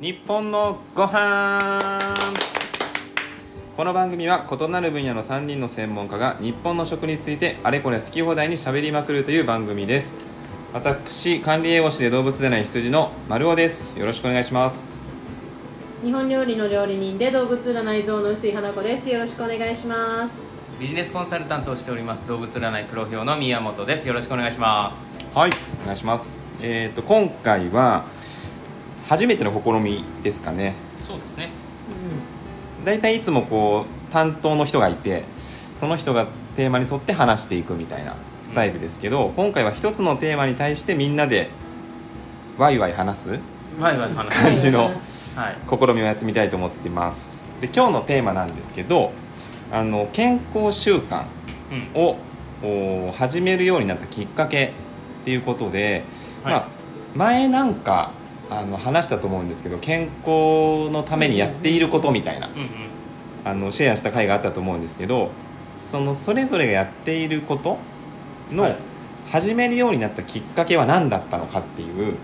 日本のご飯。この番組は異なる分野の3人の専門家が日本の食についてあれこれ好き放題にしゃべりまくるという番組です。私管理栄養士で動物でない羊の丸尾です。よろしくお願いします。日本料理の料理人で動物占い像の薄井花子です。よろしくお願いします。ビジネスコンサルタントをしております動物占い黒豹の宮本です。よろしくお願いします。はいお願いします。えっ、と今回は初めての試みですかね。そうですね。大体いつもこう担当の人がいてその人がテーマに沿って話していくみたいなスタイルですけど、今回は一つのテーマに対してみんなでワイワイ話すワイワイ話感じのはい。試みをやってみたいと思ってます。で今日のテーマなんですけどあの健康習慣うん。をお始めるようになったきっかけっていうことで、はい。まあ、前なんかあの話したと思うんですけど健康のためにやっていることみたいなあのシェアした回があったと思うんですけどそのそれぞれがやっていることの、はい。始めるようになったきっかけは何だったのかっていう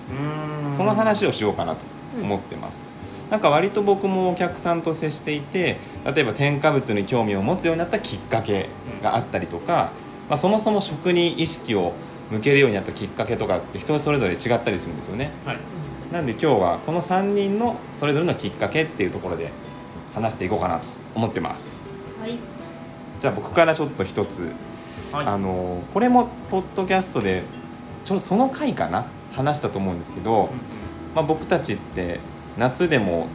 その話をしようかなと思ってます、なんか割と僕もお客さんと接していて例えば添加物に興味を持つようになったきっかけがあったりとか、まあ、そもそも食に意識を向けるようになったきっかけとかって人それぞれ違ったりするんですよね。はいなんで今日はこの3人のそれぞれのきっかけっていうところで話していこうかなと思ってます。はい。じゃあ僕からちょっと一つ、はい。あのこれもポッドキャストでちょうどその回かな話したと思うんですけど、まあ、僕たちって夏でも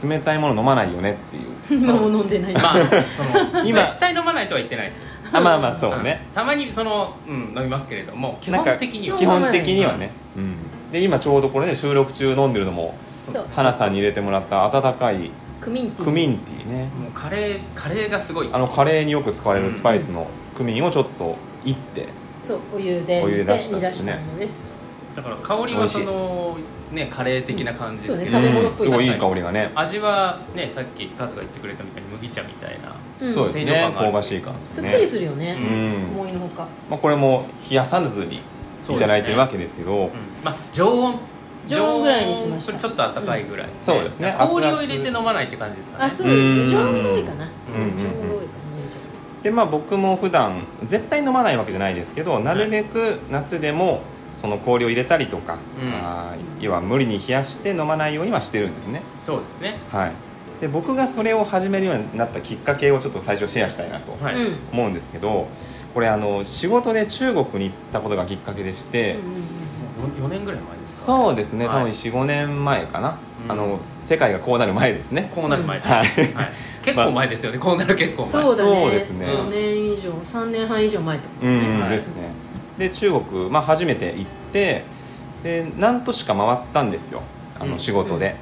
冷たいもの飲まないよねっていう。今も飲んでない。まあ その今絶対飲まないとは言ってないです。よあまあまあそうね、ん。たまにその、うん、飲みますけれども基本的には。基本的にはね、うん、で今ちょうどこれね収録中飲んでるのもそう。花さんに入れてもらった温かいクミンティー。クミンティーね。もうカレーカレーがすごい。あのカレーによく使われるスパイスのクミンをちょっといってそうお湯でお湯で出したん煮ですね出したものです。だから香りはそのねカレー的な感じですけど、そうね食べ物っうんぽいすごいいい香りがね。味はねさっきカズが言ってくれたみたいに麦茶みたいなうん。そうですね清涼感がある。香ばしい感じね。すっきりするよね。うん。思いのほか。まあ、これも冷やさずにいただいてるわけですけど。うん。まあ常温。常温ぐらいにしました。ちょっと温かいぐらいです、そうですね。氷を入れて飲まないって感じですかね。あそううん。常温が多いかな。うんうんうん。常温が多いかな。でまあ僕も普段絶対飲まないわけじゃないですけどなるべく夏でもその氷を入れたりとか、うん。あー要は無理に冷やして飲まないようにはしてるんですね。そうですね。はい。で僕がそれを始めるようになったきっかけをちょっと最初シェアしたいなとはい、うん。思うんですけどこれあの仕事で中国に行ったことがきっかけでして、4年ぐらい前ですか、そうですね、はい。多分45年前かな、うん。あの世界がこうなる前ですね。こうなる前。はい。はい。結構前ですよね、こうなる結構前。そうだね。そうですね。4年以上3年半以上前ってことうん、ねはいですね。で中国、まあ、初めて行ってで何都市か回ったんですよ。あのうん。仕事で、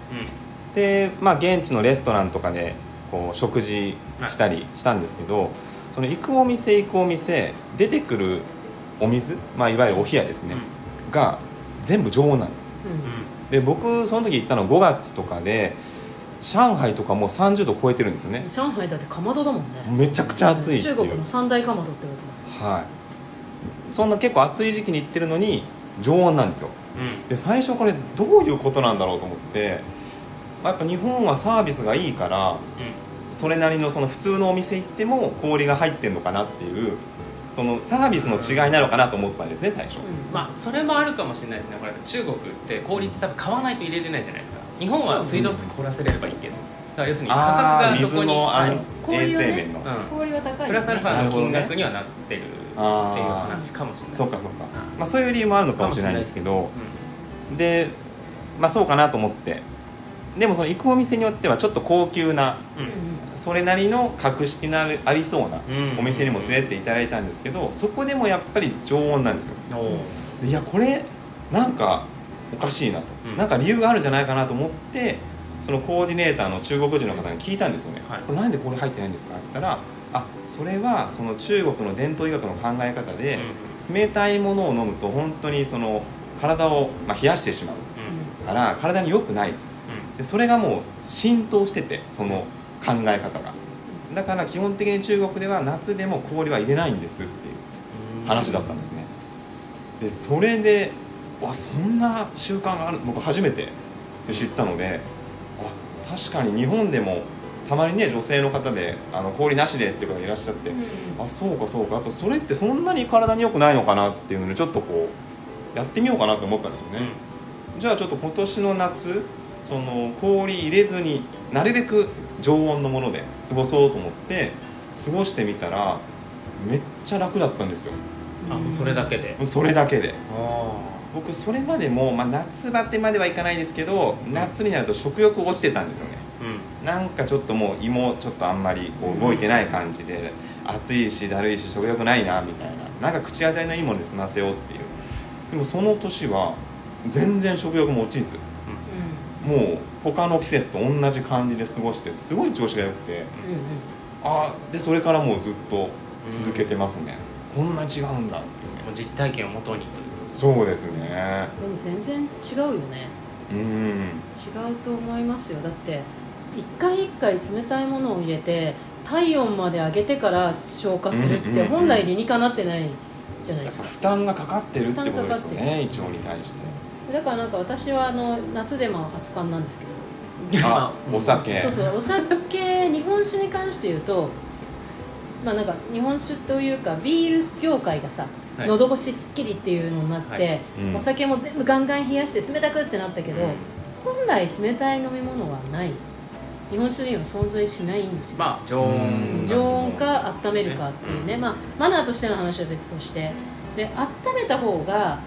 うで、まあ、現地のレストランとかでこう食事したりしたんですけど、その行くお店行くお店出てくるお水、まあ、いわゆるお冷やですね、が全部常温なんです。うん。ん。で僕その時行ったの5月とかで上海とかもう30度超えてるんですよね。上海だってかまどだもんね。めちゃくちゃ暑い中国の三大かまどって言われてます。はい。そんな結構暑い時期に行ってるのに常温なんですよ。で最初これどういうことなんだろうと思ってまあやっぱ日本はサービスがいいからそれなりのその普通のお店行っても氷が入ってんのかなっていうそのサービスの違いなのかなと思ったんですね最初、うん。まあそれもあるかもしれないですね。これ中国って氷って多分買わないと入れれないじゃないですか。日本は水道水凍らせれればいいけど。だから要するに価格がそこに衛生面の、うん。氷は高いよね。プラスアルファの金額にはなってるっていう話かもしれないそうかそうか、まあ、そういう理由もあるのかもしれないんですけど。うでまあそうかなと思ってでもその行くお店によってはちょっと高級なそれなりの格式のあるありそうなうん。お店にも連れてっていただいたんですけどそこでもやっぱり常温なんですよ。いやこれなんかおかしいなと、うん。なんか理由があるんじゃないかなと思ってそのコーディネーターの中国人の方に聞いたんですよね、はい。これなんでこれ入ってないんですかって言ったらあそれはその中国の伝統医学の考え方で、冷たいものを飲むと本当にその体を、まあ、冷やしてしまううん。から体に良くないでそれがもう浸透しててその考え方が。だから基本的に中国では夏でも氷は入れないんですっていう話だったんですね。でそれでわそんな習慣がある僕初めてそれ知ったので確かに日本でもたまにね女性の方であの氷なしでっていう方いらっしゃって、うんあそうかそうかやっぱそれってそんなに体に良くないのかなっていうのでちょっとこうやってみようかなと思ったんですよね、じゃあちょっと今年の夏その氷入れずになるべく常温のもので過ごそうと思って過ごしてみたらめっちゃ楽だったんですよ。あもうそれだけで？それだけで。あ僕それまでも、まあ、夏バテまではいかないですけど夏になると食欲落ちてたんですよね。うん。なんかちょっともう胃もちょっとあんまりこう動いてない感じで暑いしだるいし食欲ないなみたいな。なんか口当たりのいいもので済ませようっていう。でもその年は全然食欲も落ちずもう他の季節と同じ感じで過ごしてすごい調子が良くてうんうん。あでそれからもうずっと続けてますね、こんな違うんだっていうね。もう実体験をもとにというそうですね。でも全然違うよね。うん。違うと思いますよ。だって一回一回冷たいものを入れて体温まで上げてから消化するって本来理にかなってないじゃないですか。負担がかかってるってことですよ負担かかってね胃腸に対してだからなんか私はあの夏でも熱燗なんですけど。あうんお酒。そうそうお酒日本酒に関して言うとまあなんか日本酒というかビール業界がさ、はい。喉越しすっきりっていうのになって、はい。うん。お酒も全部ガンガン冷やして冷たくってなったけど、本来冷たい飲み物はない。日本酒には存在しないんですよ、まあ常温常温か温めるかっていうね、まあ、マナーとしての話は別として。で温めた方が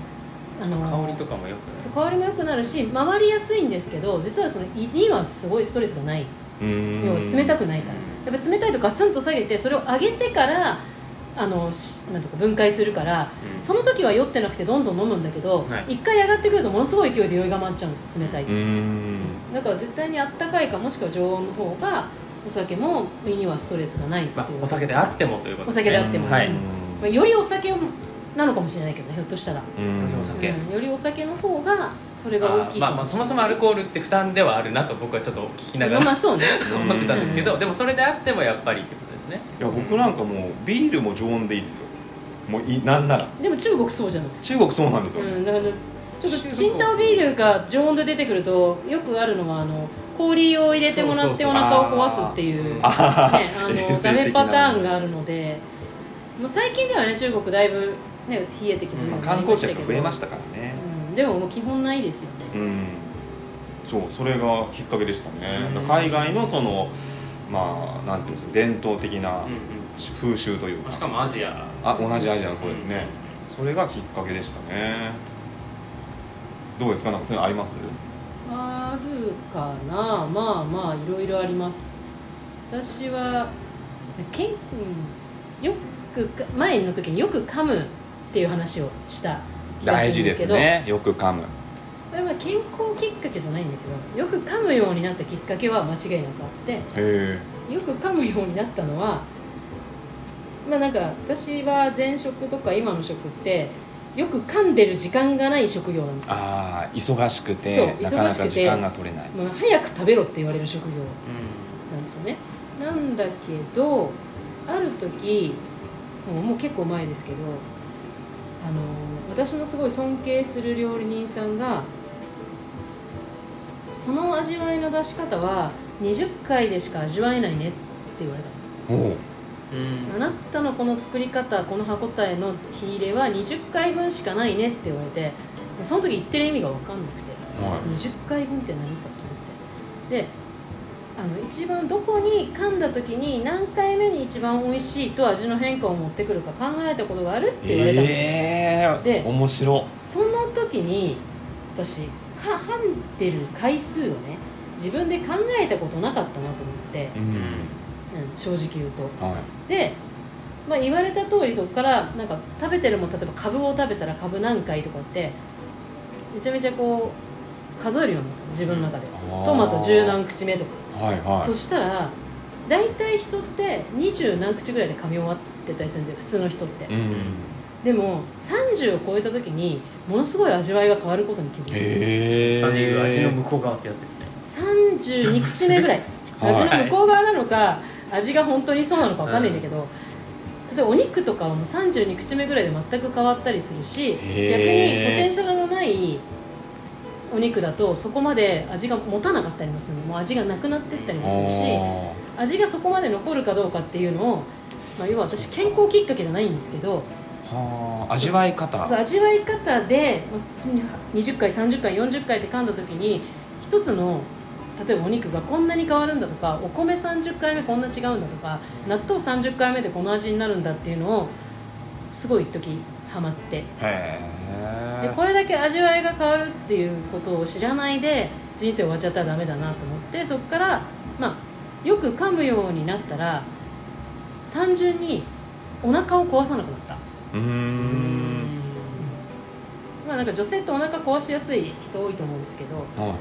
あの香りとかもよくそう香りも良くなるし回りやすいんですけど実はその胃にはすごいストレスがない。うん。要は冷たくないから。やっぱ冷たいとガツンと下げてそれを上げてからあのしなんていうか分解するからうん。その時は酔ってなくてどんどん飲むんだけどはい。一、回上がってくるとものすごい勢いで酔いが回っちゃうんですよ冷たいと。うん。だから絶対にあったかいかもしくは常温の方がお酒も胃にはストレスがないっていう、まあお酒であってもということお酒であってもはい。まあ、よりお酒なのかもしれないけどねひょっとしたら、うん。よりお酒。うん。よりお酒の方がそれが大きいあまあまあそもそもアルコールって負担ではあるなと僕はちょっと聞きながらまあそうね。思ってたんですけどでもそれであってもやっぱりってことですね。いや僕なんかもうビールも常温でいいですよ。もういなんなら。でも中国そうじゃない。中国そうなんですよ、うん、だからちょっと中国。チンタオビールが常温で出てくるとよくあるのはあの氷を入れてもらってお腹を壊すっていうねあの ダメパターンがあるのでもう最近ではね中国だいぶ、ね、冷えてきてるようにな観光客増えましたからね。うん、でももう基本ないですよね。うん。そうそれがきっかけでしたね、うん。海外のそのまあなんていうんですか伝統的なうん風習というか、うんしかもアジア。あ同じアジアのそうですね、それがきっかけでしたね。どうですか？なんかそういうのあります？あるかな。まあまあいろいろあります。私はけん、うん、よくか前の時によく噛むっていう話をした気が大事でするんですけど。すね。よく噛む。これは健康きっかけじゃないんだけどよく噛むようになったきっかけは間違いなくあって。よく噛むようになったのはまあなんか私は前職とか今の職ってよく噛んでる時間がない職業なんですよ。ああ忙しくそうてなかな忙しくてか時間が取れない。もう早く食べろって言われる職業うなんですよね。なんだけどある時もうもう結構前ですけどあの私のすごい尊敬する料理人さんがその味わいの出し方は20回でしか味わえないねって言われたの。おう。んうん。あなたのこの作り方この歯応えの火入れは20回分しかないねって言われてその時言ってる意味が分かんなくては20回分って何さと思って。であの一番どこに噛んだ時に何回目に一番美味しいと味の変化を持ってくるか考えたことがあるって言われたんですよ、ええで面白その時に私か噛んでる回数をね自分で考えたことなかったなと思って、ううん。んうん、正直言うと。はい。で、まあ、言われた通りそこからなんか食べてるもん例えば株を食べたら株何回とかってめちゃめちゃこう数えるようになったの自分の中でトマト十何口目とか。はいはい。そしたら大体人って二十何口ぐらいで噛み終わってたりするんですよ普通の人って、うんでも30を超えた時にものすごい味わいが変わることに気づいたんですへえあでいう味の向こう側ってやつですね。32口目ぐらい。はい。味の向こう側なのか味が本当にそうなのか分かんないんだけど、例えばお肉とかはもう32口目ぐらいで全く変わったりするし逆にポテンシャルのないおお肉だとそこまで味が持たなかったりもするの。もう味がなくなってったりもするしあ味がそこまで残るかどうかっていうのを、まあ、要は私健康きっかけじゃないんですけど味わい方。そう味わい方でまあ20回30回40回って噛んだ時に一つの例えばお肉がこんなに変わるんだとかお米30回目こんな違うんだとか納豆30回目でこの味になるんだっていうのをすごい一時ハマって。へでえこれだけ味わいが変わるっていうことを知らないで人生終わっちゃったらダメだなと思ってそこから、まあ、よく噛むようになったら単純にお腹を壊さなくなった。うーん。まあなんか女性ってお腹壊しやすい人多いと思うんですけどは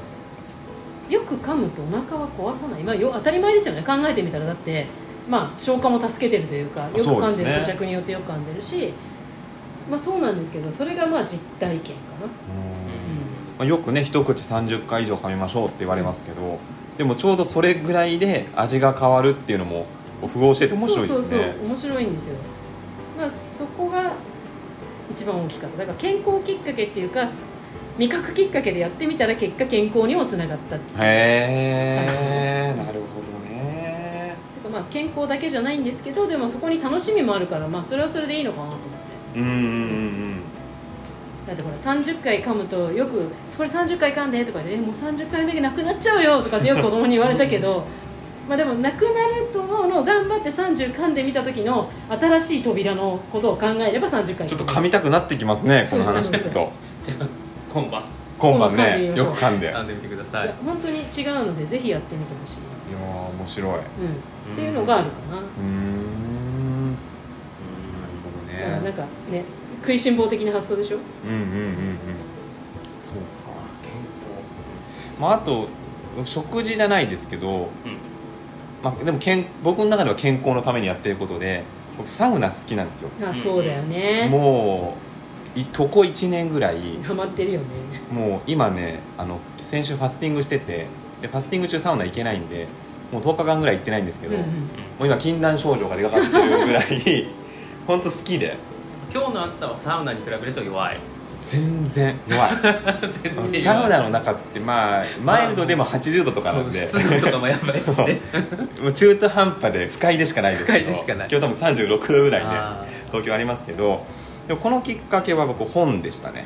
よく噛むとお腹は壊さない、まあ、よ当たり前ですよね。考えてみたら。だって、まあ、消化も助けてるというかよく噛んでる。咀嚼によってよく噛んでるし、まあ、そうなんですけどそれがまあ実体験かな、まあよくね一口30回以上噛みましょうって言われますけど、でもちょうどそれぐらいで味が変わるっていうのも符合してて面白いですね。そうそうそう面白いんですよ、まあ、そこが一番大きかった。だから健康きっかけっていうか味覚きっかけでやってみたら結果健康にもつながったっていう。へえなるほどね。まあ健康だけじゃないんですけどでもそこに楽しみもあるから、まあ、それはそれでいいのかなうんうんうんだってほら30回噛むとよく「それ30回噛んで」とかで、えもう30回目がなくなっちゃうよ」とかってよく 子供に言われたけどまあでもなくなると思うのを頑張って30噛んでみた時の新しい扉のことを考えれば30回ちょっと噛みたくなってきますねこの話聞くと。じゃあ今晩。今晩ねよく噛んでいや噛んで。みてください。いや本当に違うのでぜひやってみてほしい。な、ー面白い。うん、っていうのがあるかな、うーんね。まあなんかね食いしん坊的な発想でしょ？うんうんうんうん。そうか。健まああと食事じゃないですけど、うん。まあ、でもけん僕の中では健康のためにやってることで僕サウナ好きなんですよ。あそうだよね。もういここ1年ぐらいハマってるよね。もう今ねあの先週ファスティングしててでファスティング中サウナ行けないんでもう10日間ぐらい行ってないんですけど、うんうん。もう今禁断症状が出かかってるぐらい本当好きで。康今日の暑さはサウナに比べると弱い。全然弱い。全然弱い。サウナの中ってまあマイルドでも80度とかなんで。湿度とかもやばいしね。もう中途半端で不快でしかないですけど不快でしかない。今日多分36度ぐらいねあ東京ありますけどでもこのきっかけは僕本でしたね。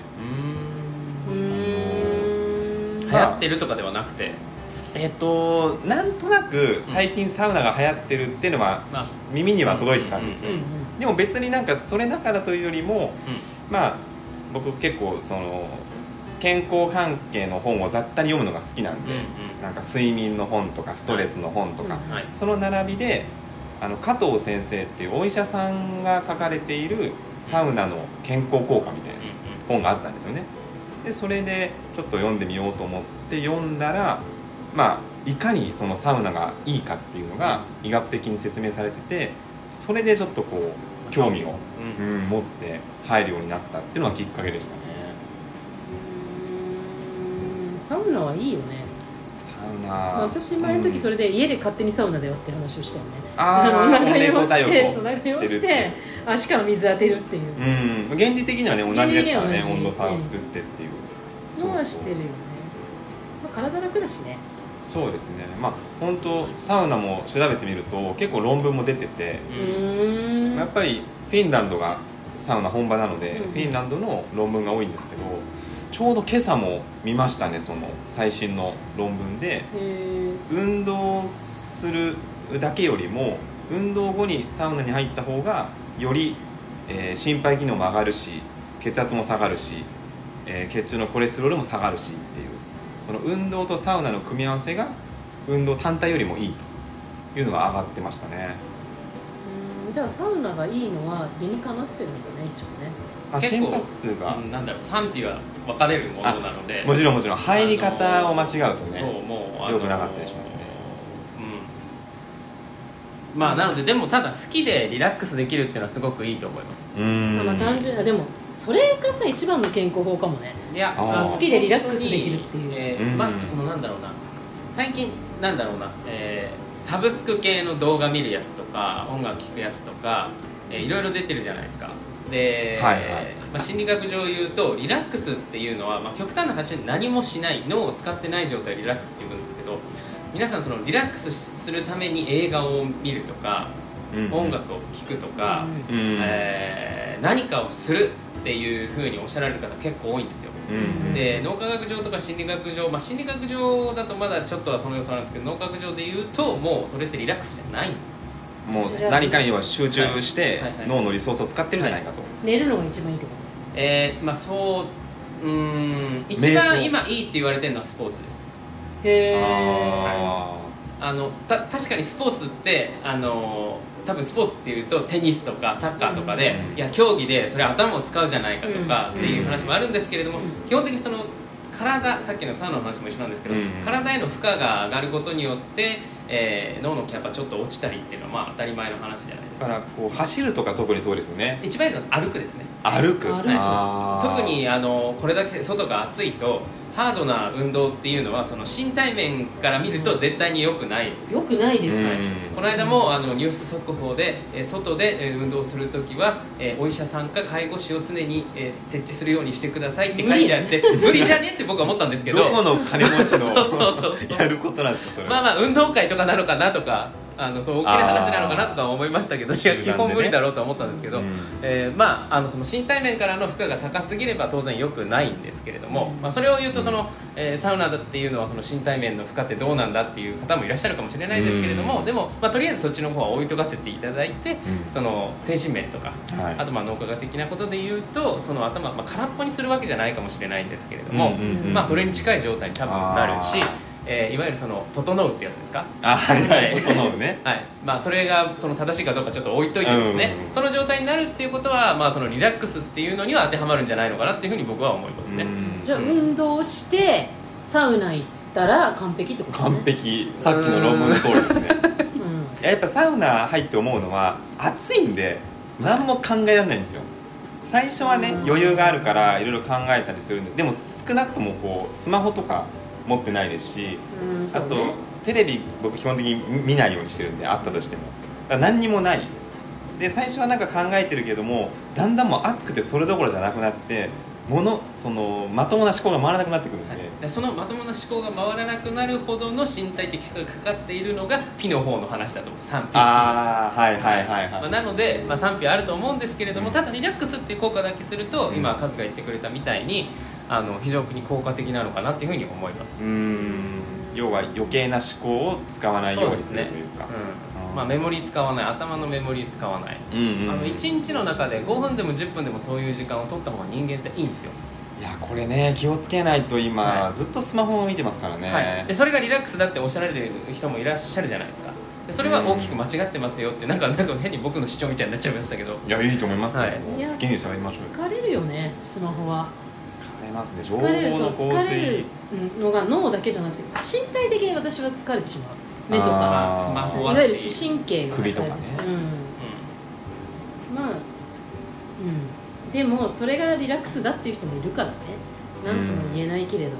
ーうんん流行ってるとかではなくて。えっとなんとなく最近サウナが流行ってるっていうのはまあ。耳には届いてたんですよ。うんうんでも別になんかそれだからというよりもまあ僕結構その健康関係の本を雑多に読むのが好きなんで、うんうん。なんか睡眠の本とかストレスの本とか、うん。はい。その並びであの加藤先生っていうお医者さんが書かれているサウナの健康効果みたいな本があったんですよね。でそれでちょっと読んでみようと思って読んだらまあいかにそのサウナがいいかっていうのが医学的に説明されててそれでちょっとこう興味を、うん。うん、持って入るようになったっていうのがきっかけでしたね。うんサウナはいいよね。サウナ、まあ私前の時それで家で勝手にサウナだよって話をしたよね。あのー 長湯をして長湯をして足から水当てるっていう。うん。原理的にはね同じですからね温度差を作ってっていう。のはしてるよね。まあ、体楽だしねそうですね。まあ本当サウナも調べてみると結構論文も出てて、ううん。やっぱりフィンランドがサウナ本場なので、うん。フィンランドの論文が多いんですけどちょうど今朝も見ましたねその最新の論文で。へ運動するだけよりも運動後にサウナに入った方がより、えー心肺機能も上がるし血圧も下がるし、えー血中のコレステロールも下がるしっていうその運動とサウナの組み合わせが運動単体よりもいいというのが上がってましたね。ーうんじゃあサウナがいいのは理にかなってるんだね一応ね。あ結構心拍数が、うんなんだろう賛否が分かれるものなので。もちろんもちろん入り方を間違うとね、そうもうあの良くなかったりしますまあなのででもただ好きでリラックスできるっていうのはすごくいいと思います。うーん。まあまあ単純あでもそれがさ一番の健康法かもね。いや好きでリラックスできるっていう。えーうんまあそのなんだろうな。最近なんだろうな、えーサブスク系の動画見るやつとか音楽聴くやつとか、えーいろいろ出てるじゃないですか。で、はいはい。まあ、心理学上言うとリラックスっていうのは、まあ、極端な話何もしない脳を使ってない状態をリラックスって言うんですけど皆さんそのリラックスするために映画を見るとか、うん音楽を聴くとか、うんうん。えー何かをするっていうふうにおっしゃられる方結構多いんですよ。うんで脳科学上とか心理学上、まあ、心理学上だとまだちょっとはその予想なんですけど脳科学上で言うともうそれってリラックスじゃない。もう何かには集中してはい。はい。はい。脳のリソースを使ってるじゃないかと、寝るのが一番いいってこえー、まあそううーん一番今いいって言われてるのはスポーツです。とへえああのた確かにスポーツってあの多分スポーツっていうとテニスとかサッカーとかで、うんいや競技でそれ頭を使うじゃないかとかうん。っていう話もあるんですけれども、うん。基本的にその体さっきのサウナの話も一緒なんですけど、うん。体への負荷が上がることによって、えー脳のキャパちょっと落ちたりっていうのはまあ当たり前の話じゃないですか。だからこう走るとか特にそうですよね。一番いいのは歩くですね。歩く。歩くあー。特にあのこれだけ外が暑いとハードな運動っていうのはその身体面から見ると絶対に良くないですよ。よくないです、うん。この間もあのニュース速報で、えー外でえー運動するときは、えーお医者さんか介護士を常に、えー設置するようにしてくださいって書いてあって無理じゃねって僕は思ったんですけど。どこの金持ちの そうそうそうそう。やることなんですかそれまあまあ運動会とかなのかなとかあのそう大きな話なのかなとか思いましたけどね。基本無理だろうとは思ったんですけど、うん。えーまあ、あのその身体面からの負荷が高すぎれば当然良くないんですけれども、まあ、それを言うとその、えーサウナだっていうのはその身体面の負荷ってどうなんだっていう方もいらっしゃるかもしれないですけれども、うん。でも、まあ、とりあえずそっちの方は置いとかせていただいて、ん。その精神面とか、はい。あとまあ脳科学的なことで言うとその頭、まあ、空っぽにするわけじゃないかもしれないんですけれども、まあ、それに近い状態に多分なるしえーいわゆるその整うってやつですか？あはいははい。い整うね。はい。まあ、それがその正しいかどうかちょっと置いといてですね、うんその状態になるっていうことは、まあ、そのリラックスっていうのには当てはまるんじゃないのかなっていうふうに僕は思いますね、うん。じゃあ運動してサウナ行ったら完璧ってこと？ね完璧。さっきの論文の通りですね。うん。いややっぱサウナ入って思うのは暑いんで何も考えられないんですよ。最初はねうん。余裕があるからいろいろ考えたりするんで。でも少なくともこうスマホとか持ってないですしうんそあとテレビ僕基本的に見ないようにしてるんであったとしても。だから何にもない。で最初はなんか考えてるけどもだんだんもう暑くてそれどころじゃなくなってものそのまともな思考が回らなくなってくるんで、でそのまともな思考が回らなくなるほどの身体的負荷がかかっているのがピの方の話だと思う。賛否ああはいはいはいはい、まあ、なので、まあ、賛否あると思うんですけれどもただリラックスっていう効果だけすると、うん。今カズが言ってくれたみたいにあの非常に効果的なのかなっていうふうに思います。うーん。要は余計な思考を使わないようにするというか。うん。まあ、メモリー使わない。頭のメモリー使わない、うんうん。うんあの1日の中で5分でも10分でもそういう時間を取った方が人間っていいんですよ、いやこれね気をつけないと今、はい。ずっとスマホを見てますからね、はい、でそれがリラックスだっておっしゃられる人もいらっしゃるじゃないですか。でそれは大きく間違ってますよってなんかなんか変に僕の主張みたいになっちゃいましたけど。いやいいと思いますよ、はい。好きに喋りましょうよ。疲れるよねスマホは疲れますね。情報の洪疲れ水。るのが脳だけじゃなくて身体的に私は疲れてしまう。目とか。スマホはいわゆる視神経が疲れる首とかね。うん。まあうん。でもそれがリラックスだっていう人もいるからね。何とも言えないけれど、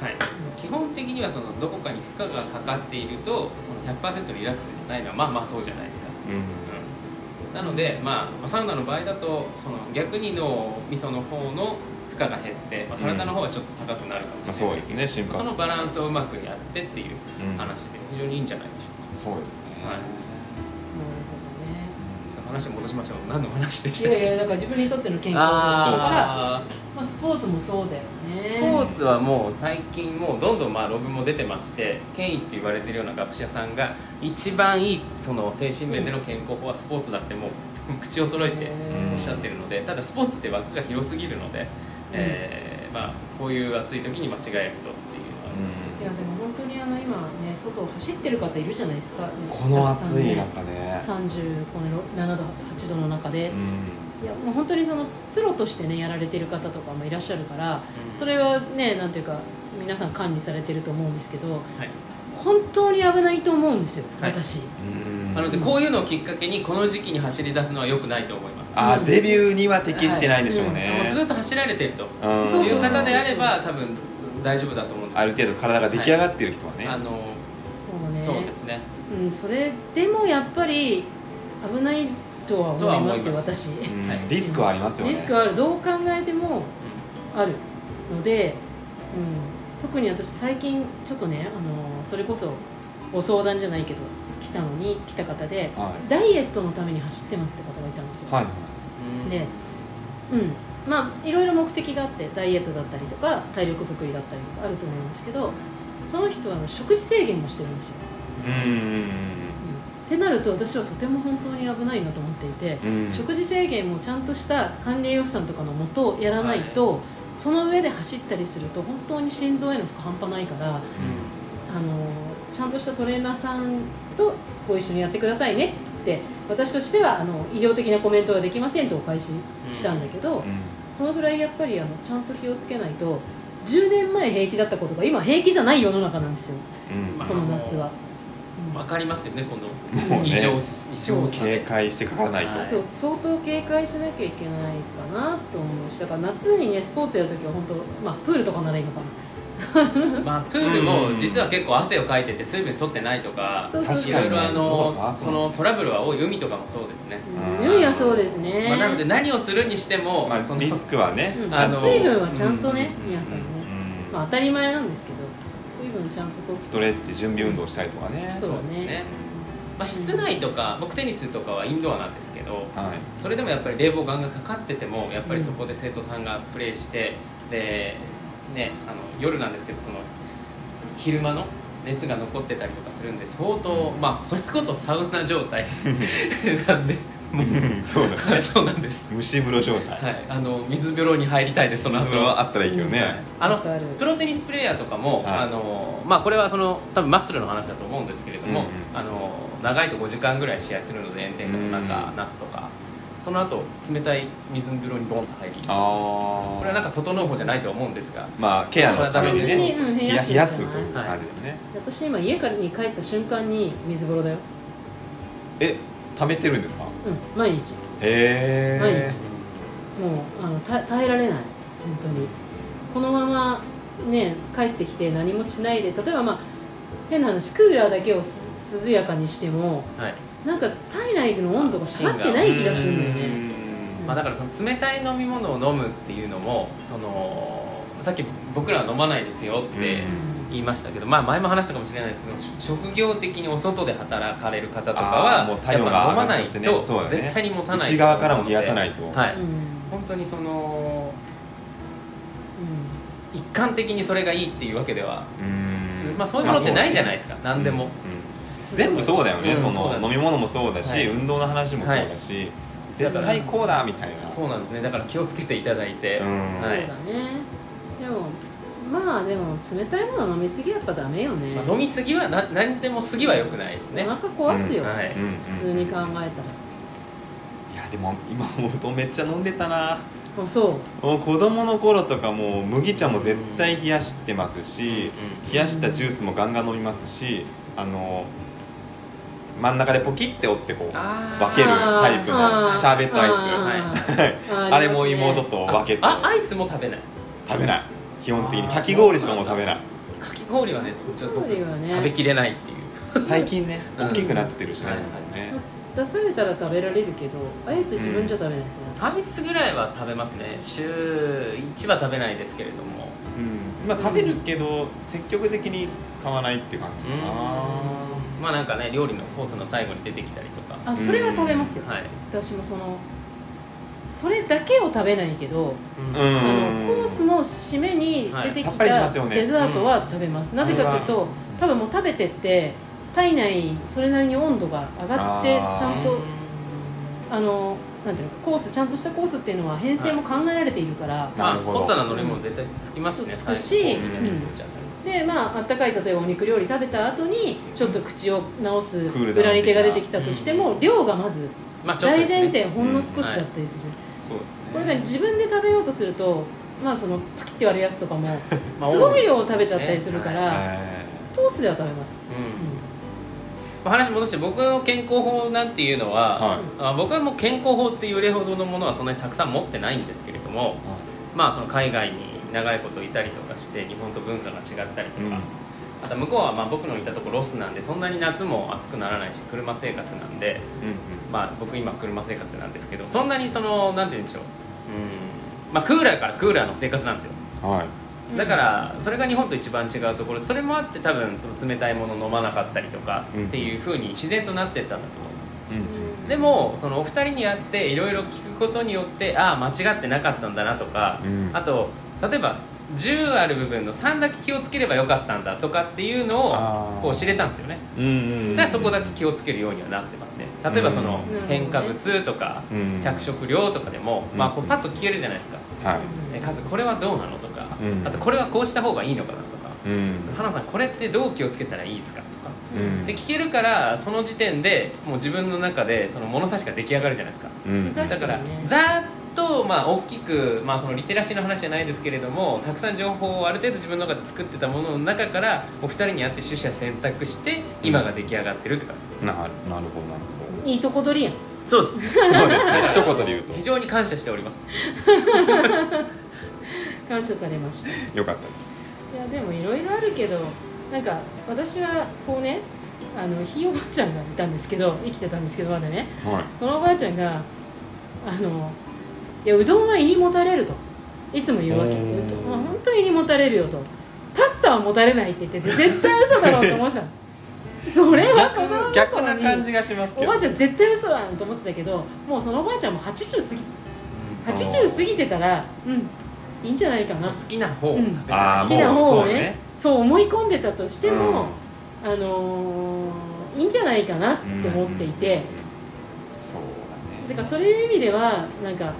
はい、基本的にはそのどこかに負荷がかかっているとその100%リラックスじゃないのはまあまあそうじゃないですか、うん。なので、まあ、まあサウナの場合だとその逆に脳みその方の負荷が減って、まあ、体の方はちょっと高くなるかもまあ、しれないそうですね。心まあそ拍のバランスをうまくやってっていううん話で非常にいいんじゃないでしょうか、そうですね、はい。話を戻しましょう。何の話でしたっけ？やいやだから自分にとっての健康だからあまあ、スポーツもそうだよね。ースポーツはもう最近もうどんどんまあ論文も出てまして権威って言われてるような学者さんが一番いいその精神面での健康法はスポーツだってもう口を揃えてへおっしゃってるのでただスポーツって枠が広すぎるので、えーまあ、こういう暑い時に間違えるとっていうのはあるんですけど、いやでも本当にあの今ね外を走ってる方いるじゃないですか。この暑い中中で、30この7度8度の中で、うん。いやもう本当にそのプロとしてねやられてる方とかもいらっしゃるからうん。それはねなんていうか皆さん管理されてると思うんですけどはい。本当に危ないと思うんですよ、はい私。うん。なのでこういうのをきっかけにこの時期に走り出すのは良くないと思いますあーデビューには適してないでしょうもね、うずっと走られてるという方であれば多分大丈夫だと思うんです。ある程度体が出来上がってる人はね、あのそうね。そうですね。うん、それでもやっぱり危ないとは思います私。うん。はい。リスクはありますよね。リスクはあるどう考えてもあるので、うん、特に私最近ちょっとねあのそれこそご相談じゃないけど来たのに来た方ではダイエットのために走ってますって方がいたんですよ、いはい。うん。でうん。まあいろいろ目的があってダイエットだったりとか体力作りだったりとかあると思うんですけどその人はあの食事制限もしてるんですよ、うん。うん。ってなると私はとても本当に危ないなと思っていて、うん。うん食事制限もちゃんとした管理栄養士さんとかのもとやらないと、その上で走ったりすると本当に心臓への負荷半端ない。からあのちゃんとしたトレーナーさんとご一緒にやってくださいねって私としてはあの医療的なコメントはできませんとお返ししたんだけど、うん。そのぐらいやっぱりあのちゃんと気をつけないと10年前平気だったことが今平気じゃない世の中なんですよ。この夏は。わかりますよねこのもうね異常異常さ。警戒してかからないと、はい。そう相当警戒しなきゃいけないかなと思うしだから夏にねスポーツやるときは本当まあプールとかならいいのかなまあプールも実は結構汗をかいてて水分取ってないとかいろいろあ確かにねの。そのトラブルは多い海とかもそうですね、うん。海はそうですね、まあ、なので何をするにしても、そのまあリスクはね、うん。あの水分はちゃんとね、うん。皆さんね、うん。まあ、当たり前なんですけど水分ちゃんととって。ストレッチ準備運動したりとかね。そうね。ね。まあ、室内とか僕テニスとかはインドアなんですけどはい。それでもやっぱり冷房ガンガンかかっててもやっぱりそこで生徒さんがプレーしてで、ね、あの夜なんですけどその昼間の熱が残ってたりとかするんで相当、まあそれこそサウナ状態 なんでう。んそうだね。は いそうなんです。蒸し風呂状態、はい、あの水風呂に入りたいですその後。水風呂はあったらいいけどね、うんあのプロテニスプレーヤーとかも、はい。あのまあ、これはその多分マッスルの話だと思うんですけれども、うんうんあの長いと5時間ぐらい試合するので炎天下の中、うん夏とかその後冷たい水風呂にボンと入りああこれはなんか整う方じゃないと思うんですがまあケアのためにね冷や冷やす。というはいあれだよね、私今家からに帰った瞬間に水風呂だよ。え溜めてるんですか？うん毎日。へ毎日えです。もうあのた耐えられない。本当に。このままね帰ってきて何もしないで例えばまあ変な話クーラーだけをす涼やかにしてもはいなんか体内の温度が下がってない気がするんだよね。まあ、だからその冷たい飲み物を飲むっていうのもそのさっき僕らは飲まないですよってうん。言いましたけど、まあ、前も話したかもしれないですけどし職業的にお外で働かれる方とかはもう体温が飲まないと絶対に持たない。内側からも冷やさないと。はい、うん。本当にそのう一貫的にそれがいいっていうわけでは、うん。まあ、そういうものってないじゃないですか、何でも、うん全部そうだよね、うんその飲み物もそうだし、はい。運動の話もそうだし、絶だから対こうだみたいな。そうなんですね。だから気をつけていただいて、うん。んそうだはいね。でもまあでも冷たいもの飲みすぎはやっぱダメよね。まあ飲みすぎはな何でもすぎは良くないですね、お腹壊すよ、うん。はい。普通に考えたら。いやでも今思うとめっちゃ飲んでたな。あそう。もう子供の頃とかもう麦茶も絶対冷やしてますし、うん。冷やしたジュースもガンガン飲みますしあの真ん中でポキって折ってこう分けるタイプのシャーベットアイス。はい。スあれも妹と分けて。あアイスも食べない。食べない。基本的に。かき氷とかも食べない。かき氷はねちょっとね食べきれないっていう。最近ねうん。大きくなってるしね,、はい。ね出されたら食べられるけどあえて自分じゃ食べないですね、アイスぐらいは食べますね。週1は食べないですけれども。うん。まあ食べるけど積極的に買わないって感じかなまあなんかね料理のコースの最後に出てきたりとか。あそれは食べますよ、はい、私もそのそれだけを食べないけど、あのコースの締めに出てきたデザートは食べます、なぜかというと多分もう食べてって体内それなりに温度が上がってちゃんとあのなんていうのコースちゃんとしたコースっていうのは編成も考えられているから、まあなるほど。ホットな乗り物絶対つきますしね。つくしうんでまああったかい例えばお肉料理食べた後にちょっと口を直す裏煮手が出てきたとしても、量がまず大前提ほんの少しだったりする、そうですね。これが自分で食べようとするとまあそのパキッて割るやつとかも まあすごい量を食べちゃったりするから、はコースでは食べます、うん。まあ話戻して僕の健康法なんていうのは、は僕はもう健康法っていう例ほどのものはそんなにたくさん持ってないんですけれども、まあその海外に長いこといたりとかして日本と文化が違ったりとか、うん。あと向こうはまあ僕のいたとこロスなんでそんなに夏も暑くならないし車生活なんで、うんまあ、僕今車生活なんですけどそんなにそのなんて言うんでしょう。うん、まあ、クーラーからクーラーの生活なんですよ。うんはい。だからそれが日本と一番違うところでそれもあって多分その冷たいもの飲まなかったりとかうんっていうふうに自然となってったんだと思います。うんでもそのお二人に会っていろいろ聞くことによってああ間違ってなかったんだなとか、うん。あと例えば10ある部分の3だけ気をつければよかったんだとかっていうのをこう知れたんですよね。うんうんだからそこだけ気をつけるようにはなってますね。例えばそのうん添加物とかうん着色料とかでも、うんまあ、こうパッと消えるじゃないですか。はい。え数これはどうなのとか、うん。あとこれはこうした方がいいのかなとか。うん。花さんこれってどう気をつけたらいいですかとか。うん。で聞けるからその時点でもう自分の中でその物差しが出来上がるじゃないですか。うん。確だからざーっとまあ大きく、まあ、そのリテラシーの話じゃないですけれどもたくさん情報をある程度自分の中で作ってたものの中からお二人に会って取捨選択して今が出来上がってるって感じです、ななるほどなるほいいとこ取りやん。そうですどそうですね。一言で言うと。非常に感謝しております。感謝されました。いよかったです。やでもいろいろあるけどなんか私はこうねあのひいおばあちゃんがいたんですけど生きてたんですけどまだね。はい。そのおばあちゃんがあのいやうどんは胃にもたれると。いつも言うわけ。うどんは本当に胃にもたれるよと。パスタはもたれないって言ってて絶対嘘だろうと思ってたの。それは子供の逆頃にな感じがしますけど。おばあちゃん絶対嘘だと思ってたけどもうそのおばあちゃんも80過ぎ。80過ぎてたらうんいいんじゃないかな。好きな方を食べたあー好きな方をねもうそうね。そう思い込んでたとしても、うん。あのーいいんじゃないかなって思っていて、そうだね。だからそういう意味ではなんか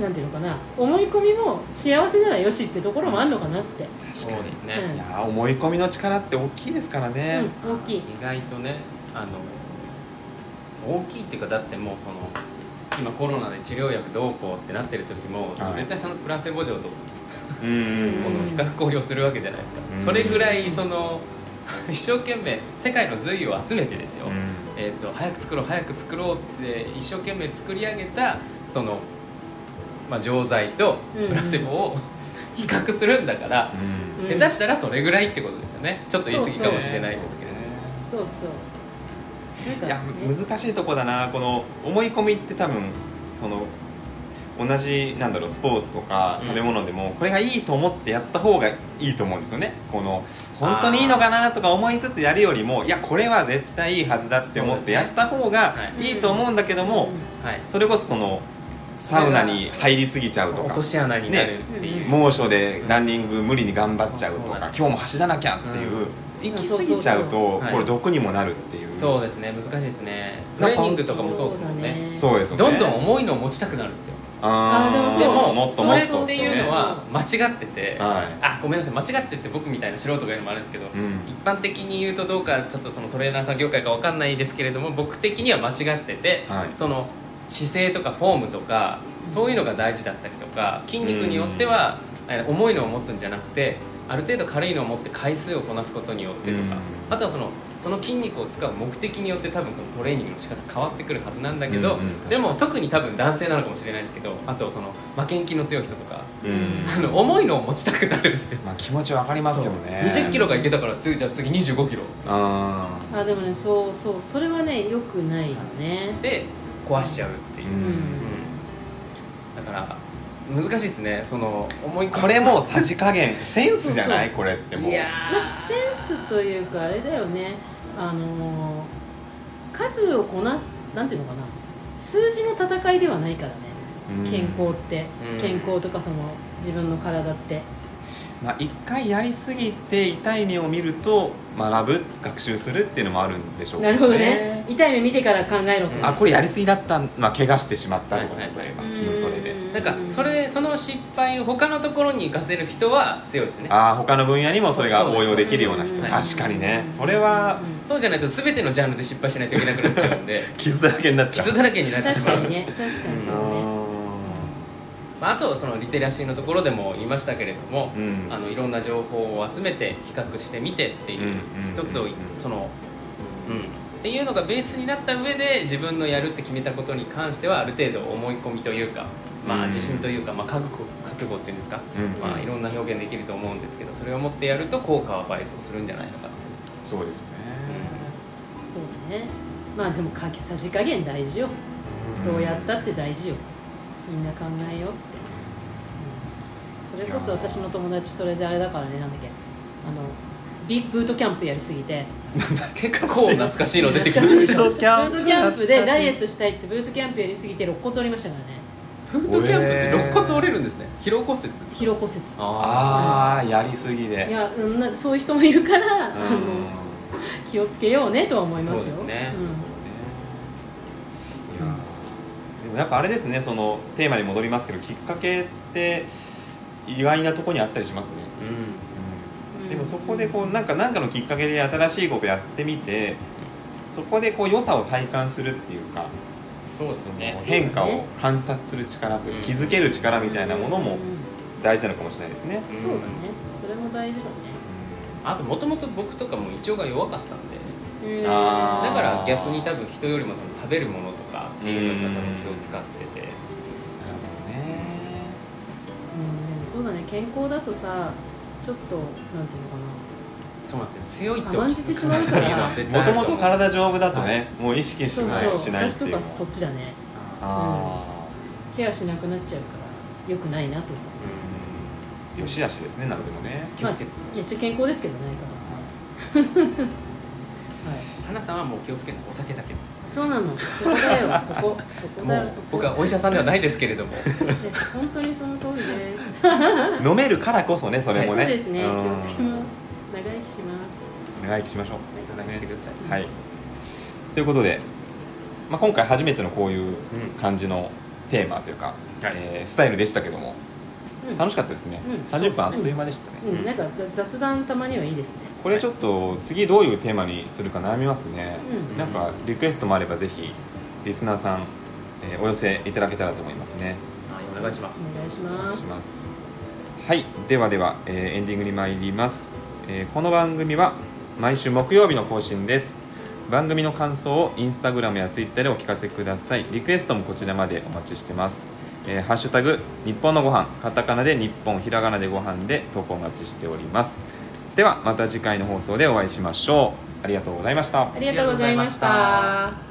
なんていうのかな思い込みも幸せならよしってところもあるのかなって、そうですね、うん。いやー思い込みの力って大きいですからね、うん、大きい。意外とねあの大きいっていうかだってもうその今コロナで治療薬どうこうってなってる時も、はい。絶対そのプラセボ錠とこの比較考慮するわけじゃないですか、うんそれぐらいその 一生懸命世界の髄を集めてですよ、うん。えー、と早く作ろう早く作ろうって一生懸命作り上げたその、まあ、錠剤とプラセボを 比較するんだから、うん。下手したらそれぐらいってことですよね。ちょっと言い過ぎかもしれないですけれども。そうそう。いやね難しいとこだな。この思い込みって多分その同じなんだろうスポーツとかうん。食べ物でも、これがいいと思ってやった方がいいと思うんですよね。この本当にいいのかなとか思いつつやるよりもいやこれは絶対いいはずだって思ってやった方がはい。いいと思うんだけども、はい。それこそそのサウナに入りすぎちゃうとか。落とし穴になるっていう、ね。猛暑でランニング無理に頑張っちゃうとか今日も走らなきゃっていう、うん。行き過ぎちゃうとこれ毒にもなるっていう、そうですね。難しいですね。トレーニングとかもそうですもんね。そうですよね。どんどん重いのを持ちたくなるんですよ。あー。あーでもそうでももっと。それもっていうのは間違ってて、はい。あごめんなさい。間違ってって僕みたいな素人が言うのもあるんですけど、うん。一般的に言うとどうかちょっとそのトレーナーさん業界かわかんないですけれども僕的には間違ってて、はい。その姿勢とかフォームとかそういうのが大事だったりとか筋肉によっては、え重いのを持つんじゃなくてある程度軽いのを持って回数をこなすことによってとか、うん。あとはそのその筋肉を使う目的によって多分そのトレーニングの仕方変わってくるはずなんだけど、でも特に多分男性なのかもしれないですけどあとその負けん気の強い人とか、うん。あの重いのを持ちたくなるんですよ。まあ気持ちわかりますけどね。2 0キロがいけたから次じゃあ次2 5キロ。ああでもねそうそうそれはねよくないよね。で壊しちゃうっていう。う、ん。うん。だから難しいですね。その思い込みーこれもうさじ加減センスじゃない？これってもう。いやまあ、センスというかあれだよね。あのー数をこなすなんていうのかな。数字の戦いではないからね。うん。健康って、うん。健康とかその自分の体ってまあ一回やりすぎて痛い目を見ると学ぶ学習するっていうのもあるんでしょうなるほどね。痛い目見てから考えろと、うんあこれやりすぎだったまあ怪我してしまったとかはいはい。例えばうん。筋トレで。なんかそれその失敗を他のところに活かせる人は強いですね。ああ他の分野にもそれが応用できるような人。確かにね。それはうんそうじゃないと全てのジャンルで失敗しないといけなくなっちゃうんで。傷だらけになっちゃう。傷だらけになってしまう。確かにね。確かにそうね、まあ、あとそのリテラシーのところでも言いましたけれども、うんあのいろんな情報を集めて比較してみてっていう、うんうん一つをうんその、うん、っていうのがベースになった上で自分のやるって決めたことに関してはある程度思い込みというかまあ、うん自信というか、まあ、覚悟覚悟っていうんですか、うんまあ、いろんな表現できると思うんですけどそれを持ってやると効果は倍増するんじゃないのかなと。そうですよね、そうだね。まあでもかきさじ加減大事よ。どうやったって大事よみんな考えようって、うん。それこそ私の友達それであれだからねなんだっけ。あのビブートキャンプやりすぎて。結構懐かしい。の出てきま懐かしい。したブートキャンプ。ブートキャンプでダイエットトしたいってブートキャンプやりすぎて肋骨折りましたからね。フードキャンプって肋骨折れるんですね。疲労骨折ですか？疲労骨折。あああやりすぎで。いやうんなそういう人もいるから、うん。気をつけようねとは思いますよ。そうですねいやーでもやっぱあれですねそのテーマに戻りますけどきっかけって意外なところにあったりしますね、ーうん。うん。でもそこでこうなんかなんかのきっかけで新しいことやってみてそこでこう良さを体感するっていうかそうですね。変化を観察する力というか気づける力みたいなものもうん。大事なのかもしれないですね、うんそうだね。それも大事だね。あともともと僕とかも胃腸が弱かったんで。うん。あー。だから逆に多分人よりもその食べるものとかっていうのが多分気を使ってて。なるほどね。そうだね。健康だとさちょっとなんていうのかそうなんですよ。強いって甘んじてしまうから。もともと体丈夫だとね、はい。もう意識なしないそうそう。しないっていう。の私とかそっちだね。あケアしなくなっちゃうからよくないなと思います、あ、よしあしですねなんでもね。気をつけてめっちゃ健康ですけどね相変わらず。ねはい花さんはもう気をつけないお酒だけですそうなの。そこだよ。そこ。そこだよ。そこ僕はお医者さんではないですけれども。ね本当にその通りです。飲めるからこそねそれもね、そうですね。気うん。をつけます。長生きします。長生きしましょう。お願いしてください。はい。ということで、まあ、今回初めてのこういう感じのテーマというか、はい。えースタイルでしたけども。うん楽しかったですね、うん。30分あっという間でしたね、うん、なんか雑雑談たまにはいいですね。これちょっと次どういうテーマにするか悩みますね、うん。なんかリクエストもあればぜひリスナーさん、えーお寄せいただけたらと思いますね。はいお願いします。お願いします。はいではでは、えーエンディングに参ります、えーこの番組は毎週木曜日の更新です。番組の感想をインスタグラムやツイッターでお聞かせください。リクエストもこちらまでお待ちしてます、えーハッシュタグ日本のご飯カタカナで日本ひらがなでご飯で投稿お待ちしております。ではまた次回の放送でお会いしましょう。ありがとうございました。ありがとうございました。